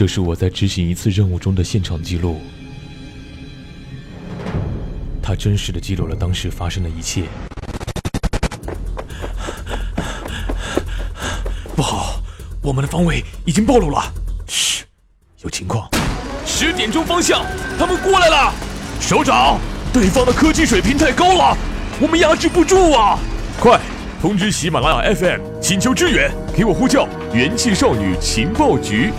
这是我在执行一次任务中的现场记录，它真实的记录了当时发生的一切。不好，我们的方位已经暴露了。嘘，有情况。十点钟方向，他们过来了。首长，对方的科技水平太高了，我们压制不住啊！快通知喜马拉雅 FM，请求支援，给我呼叫元气少女情报局。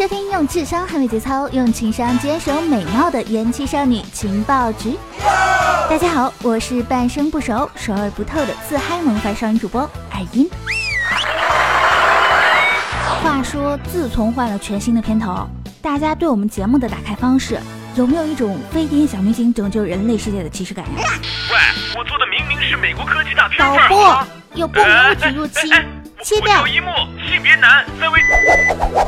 收听用智商捍卫节操、用情商坚守美貌的元气少女情报局。大家好，我是半生不熟、熟而不透的自嗨萌发少女主播艾音。话说，自从换了全新的片头，大家对我们节目的打开方式有没有一种飞天小女警拯救人类世界的既视感呀？喂，我做的明明是美国科技大片导播有不明物体入侵，切掉。有一幕性别男在为，我一定会回来的。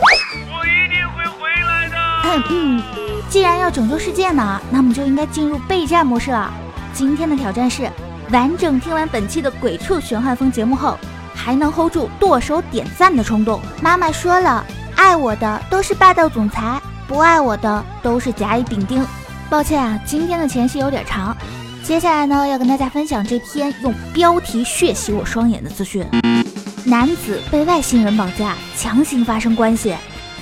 嗯，既然要拯救世界呢，那么就应该进入备战模式了。今天的挑战是，完整听完本期的鬼畜玄幻风节目后。还能 hold 住剁手点赞的冲动。妈妈说了，爱我的都是霸道总裁，不爱我的都是甲乙丙丁。抱歉啊，今天的前戏有点长。接下来呢，要跟大家分享这篇用标题血洗我双眼的资讯：男子被外星人绑架，强行发生关系，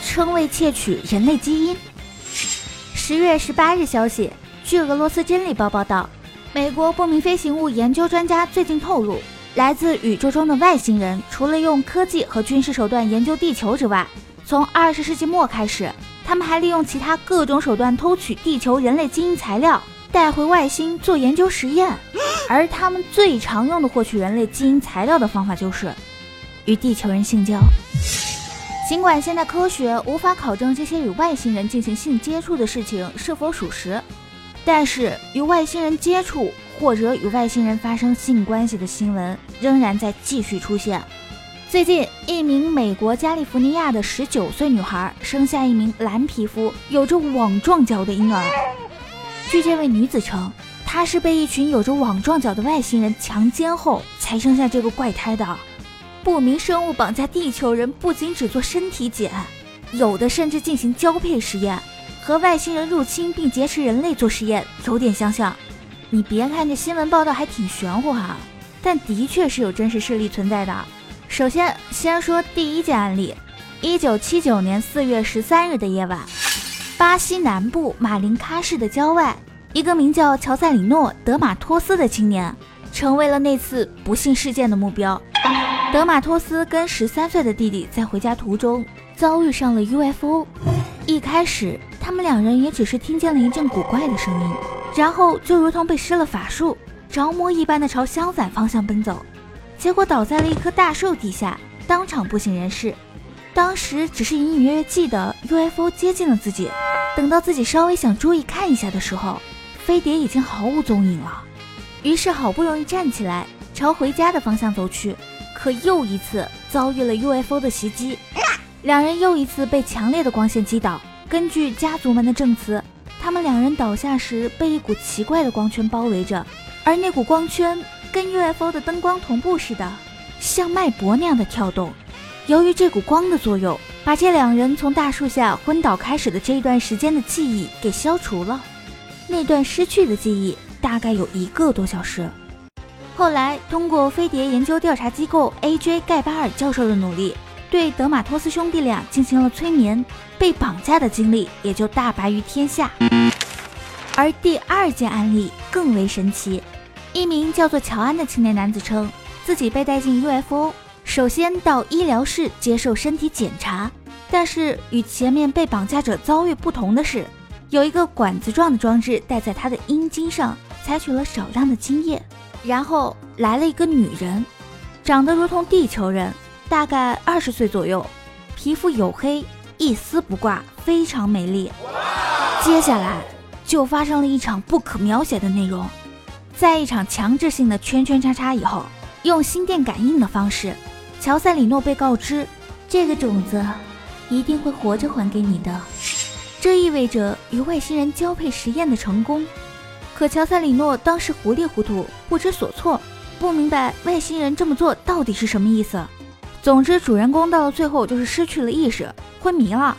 称为窃取人类基因。十月十八日消息，据俄罗斯真理报报道，美国不明飞行物研究专家最近透露。来自宇宙中的外星人，除了用科技和军事手段研究地球之外，从二十世纪末开始，他们还利用其他各种手段偷取地球人类基因材料，带回外星做研究实验。而他们最常用的获取人类基因材料的方法，就是与地球人性交。尽管现代科学无法考证这些与外星人进行性接触的事情是否属实，但是与外星人接触。或者与外星人发生性关系的新闻仍然在继续出现。最近，一名美国加利福尼亚的十九岁女孩生下一名蓝皮肤、有着网状脚的婴儿。据这位女子称，她是被一群有着网状脚的外星人强奸后才生下这个怪胎的。不明生物绑架地球人，不仅只做身体检，有的甚至进行交配实验，和外星人入侵并劫持人类做实验有点相像。你别看这新闻报道还挺玄乎哈，但的确是有真实事例存在的。首先，先说第一件案例：一九七九年四月十三日的夜晚，巴西南部马林喀市的郊外，一个名叫乔塞里诺·德马托斯的青年，成为了那次不幸事件的目标。德马托斯跟十三岁的弟弟在回家途中遭遇上了 UFO，一开始他们两人也只是听见了一阵古怪的声音。然后就如同被施了法术，着魔一般的朝相反方向奔走，结果倒在了一棵大树底下，当场不省人事。当时只是隐隐约约记得 UFO 接近了自己，等到自己稍微想注意看一下的时候，飞碟已经毫无踪影了。于是好不容易站起来，朝回家的方向走去，可又一次遭遇了 UFO 的袭击，两人又一次被强烈的光线击倒。根据家族们的证词。他们两人倒下时被一股奇怪的光圈包围着，而那股光圈跟 UFO 的灯光同步似的，像脉搏那样的跳动。由于这股光的作用，把这两人从大树下昏倒开始的这一段时间的记忆给消除了。那段失去的记忆大概有一个多小时。后来通过飞碟研究调查机构 AJ 盖巴尔教授的努力。对德马托斯兄弟俩进行了催眠，被绑架的经历也就大白于天下。而第二件案例更为神奇，一名叫做乔安的青年男子称，自己被带进 UFO，首先到医疗室接受身体检查，但是与前面被绑架者遭遇不同的是，有一个管子状的装置戴在他的阴茎上，采取了少量的精液，然后来了一个女人，长得如同地球人。大概二十岁左右，皮肤黝黑，一丝不挂，非常美丽。接下来就发生了一场不可描写的内容，在一场强制性的圈圈叉叉以后，用心电感应的方式，乔塞里诺被告知这个种子一定会活着还给你的，这意味着与外星人交配实验的成功。可乔塞里诺当时糊里糊涂，不知所措，不明白外星人这么做到底是什么意思。总之，主人公到了最后就是失去了意识，昏迷了。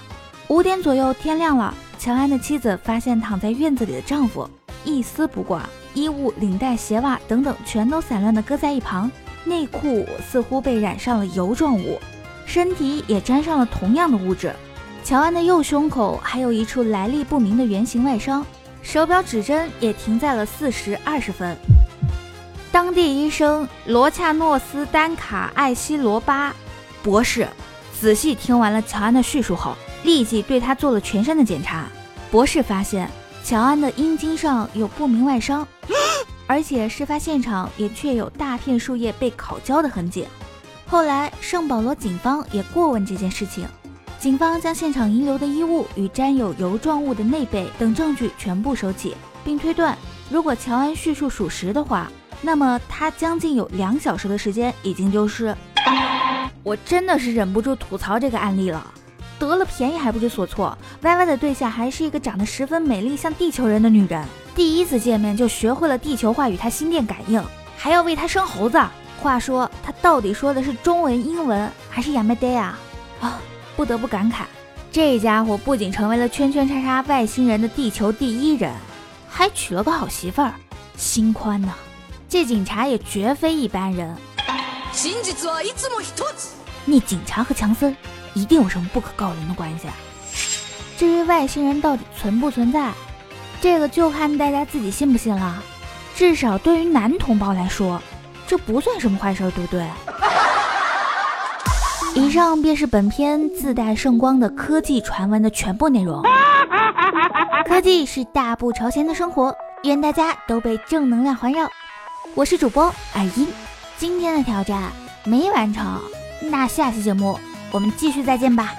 五点左右，天亮了，乔安的妻子发现躺在院子里的丈夫一丝不挂，衣物、领带、鞋袜等等全都散乱地搁在一旁，内裤似乎被染上了油状物，身体也沾上了同样的物质。乔安的右胸口还有一处来历不明的圆形外伤，手表指针也停在了四时二十分。当地医生罗恰诺斯丹卡艾希罗巴博士仔细听完了乔安的叙述后，立即对他做了全身的检查。博士发现乔安的阴茎上有不明外伤，而且事发现场也确有大片树叶被烤焦的痕迹。后来，圣保罗警方也过问这件事情。警方将现场遗留的衣物与沾有油状物的内被等证据全部收起，并推断，如果乔安叙述属实的话，那么他将近有两小时的时间已经丢失。我真的是忍不住吐槽这个案例了，得了便宜还不知所措。歪歪的对象还是一个长得十分美丽、像地球人的女人，第一次见面就学会了地球话与他心电感应，还要为他生猴子。话说他到底说的是中文、英文还是亚美呆啊？啊！不得不感慨，这家伙不仅成为了圈圈叉叉外星人的地球第一人，还娶了个好媳妇儿，心宽呐！这警察也绝非一般人。那警察和强森一定有什么不可告人的关系。至于外星人到底存不存在，这个就看大家自己信不信了。至少对于男同胞来说，这不算什么坏事，对不对？以上便是本片自带圣光的科技传闻的全部内容。科技是大步朝前的生活，愿大家都被正能量环绕。我是主播耳音，今天的挑战没完成，那下期节目我们继续再见吧。